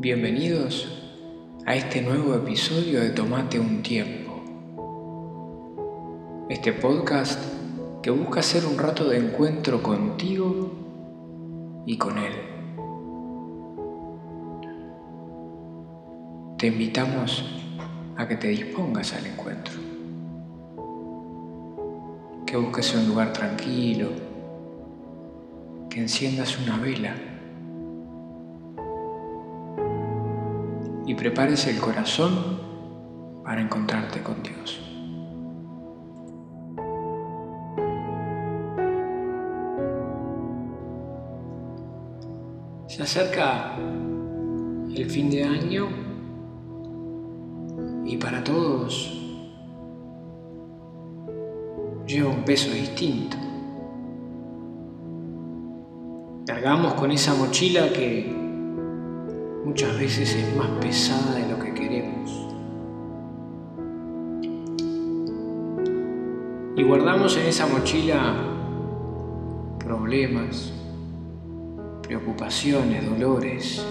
Bienvenidos a este nuevo episodio de Tomate un tiempo. Este podcast que busca ser un rato de encuentro contigo y con Él. Te invitamos a que te dispongas al encuentro, que busques un lugar tranquilo, que enciendas una vela y prepares el corazón para encontrarte con Dios. Se acerca el fin de año y para todos lleva un peso distinto. Cargamos con esa mochila que muchas veces es más pesada de lo que queremos. Y guardamos en esa mochila problemas, preocupaciones, dolores.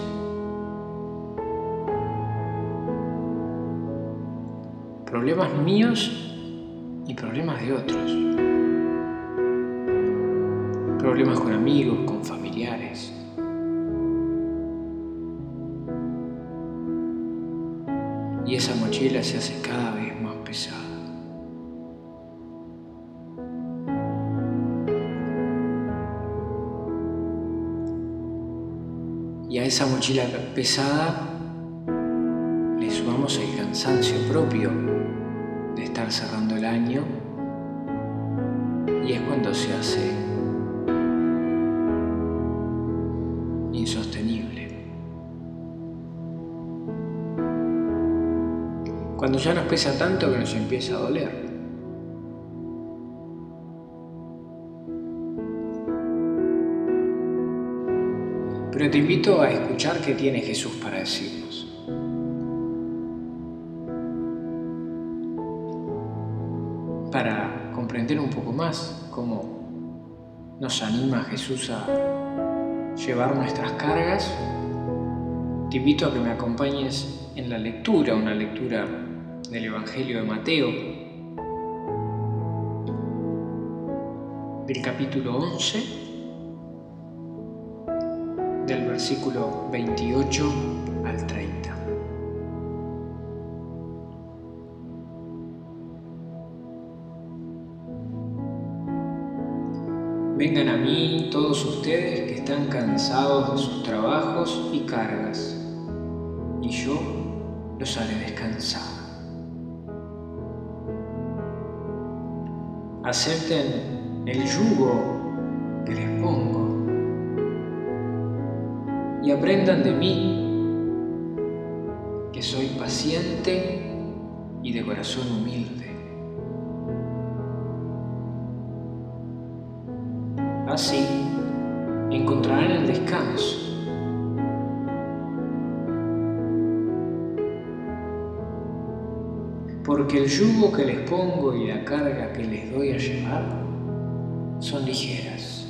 Problemas míos y problemas de otros. Problemas con amigos, con familiares. Y esa mochila se hace cada vez más pesada. Y a esa mochila pesada le sumamos el cansancio propio de estar cerrando el año y es cuando se hace Cuando ya nos pesa tanto que nos empieza a doler. Pero te invito a escuchar qué tiene Jesús para decirnos. Para comprender un poco más cómo nos anima Jesús a llevar nuestras cargas, te invito a que me acompañes en la lectura, una lectura del Evangelio de Mateo, del capítulo 11, del versículo 28 al 30. Vengan a mí todos ustedes que están cansados de sus trabajos y cargas, y yo los haré descansar. Acepten el yugo que les pongo y aprendan de mí que soy paciente y de corazón humilde. Así encontrarán el descanso. Porque el yugo que les pongo y la carga que les doy a llevar son ligeras.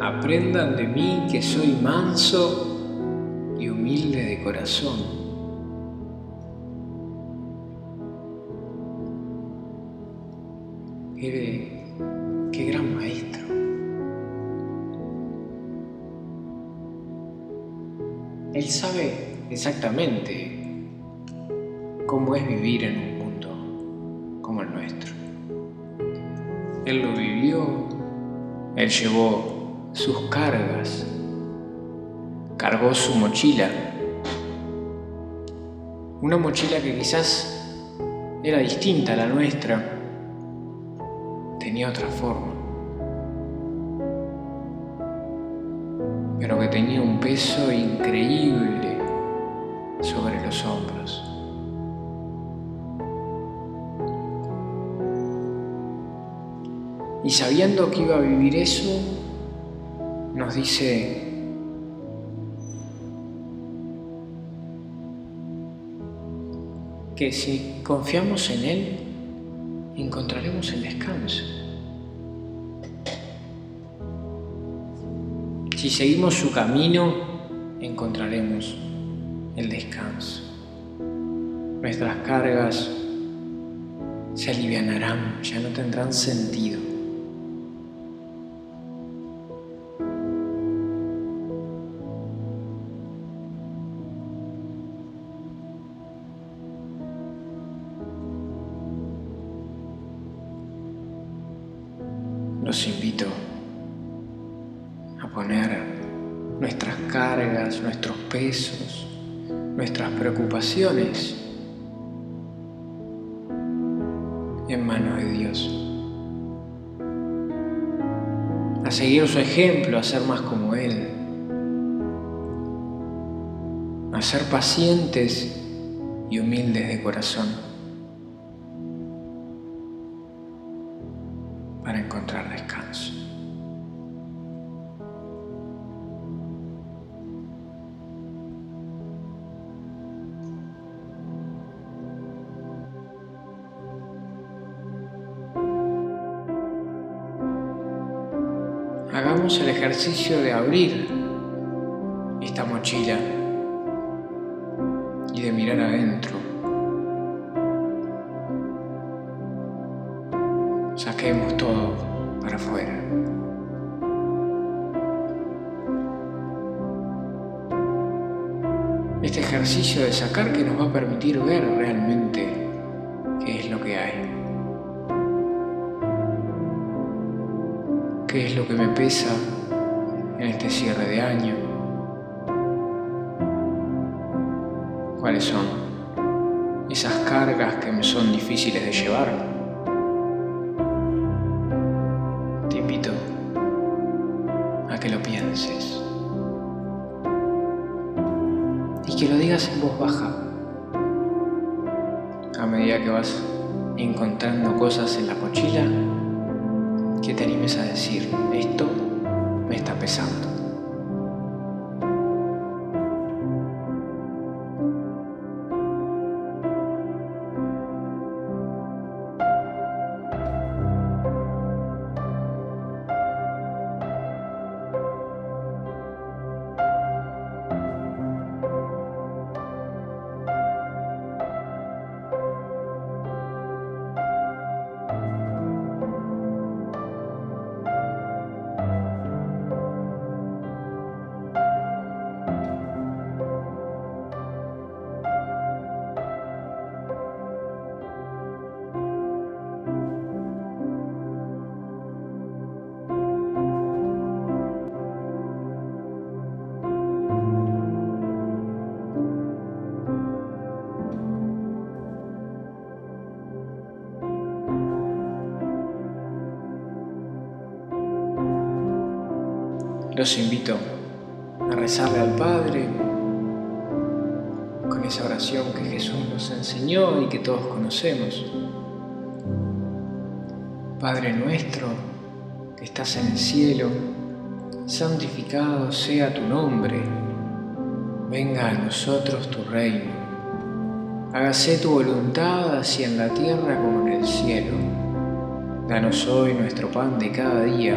Aprendan de mí que soy manso y humilde de corazón. Qué, qué gran maestro. Él sabe exactamente. Cómo es vivir en un mundo como el nuestro. Él lo vivió, él llevó sus cargas, cargó su mochila, una mochila que quizás era distinta a la nuestra, tenía otra forma, pero que tenía un peso increíble sobre los hombros. Y sabiendo que iba a vivir eso, nos dice, que si confiamos en Él, encontraremos el descanso. Si seguimos su camino, encontraremos el descanso. Nuestras cargas se alivianarán, ya no tendrán sentido. Los invito a poner nuestras cargas, nuestros pesos, nuestras preocupaciones en manos de Dios. A seguir su ejemplo, a ser más como Él. A ser pacientes y humildes de corazón. para encontrar El ejercicio de abrir esta mochila y de mirar adentro. Saquemos todo para afuera. Este ejercicio de sacar que nos va a permitir ver realmente ¿Qué es lo que me pesa en este cierre de año? ¿Cuáles son esas cargas que me son difíciles de llevar? que lo pienses y que lo digas en voz baja a medida que vas encontrando cosas en la mochila que te animes a decir esto me está pesando los invito a rezarle al Padre con esa oración que Jesús nos enseñó y que todos conocemos. Padre nuestro que estás en el cielo, santificado sea tu nombre, venga a nosotros tu reino, hágase tu voluntad así en la tierra como en el cielo. Danos hoy nuestro pan de cada día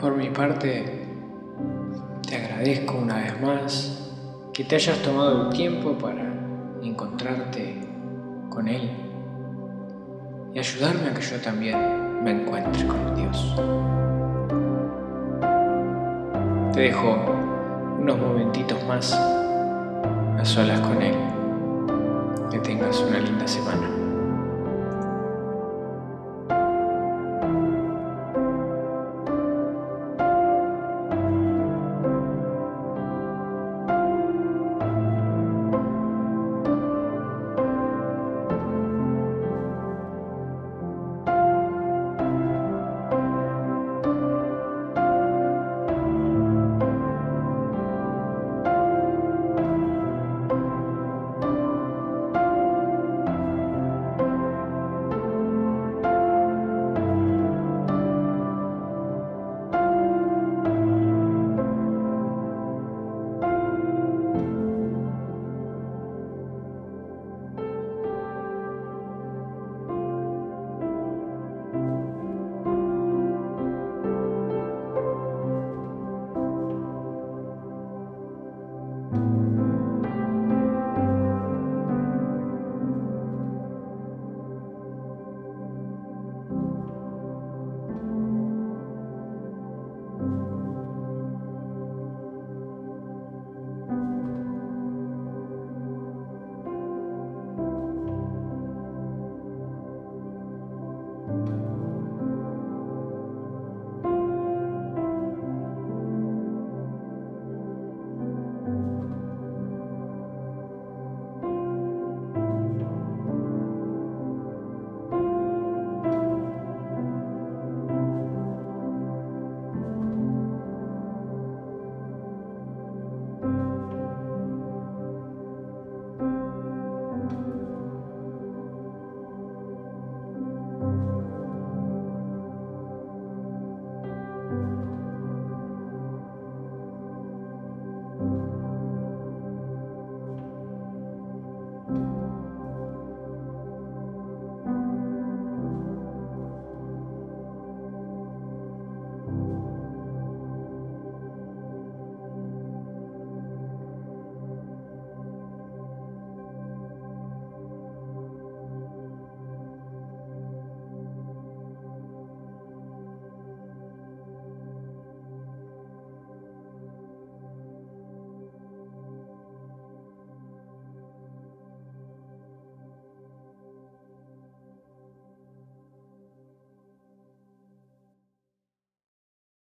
Por mi parte, te agradezco una vez más que te hayas tomado el tiempo para encontrarte con Él y ayudarme a que yo también me encuentre con Dios. te dejo unos momentitos más a solas con Él. Que tengas una linda semana.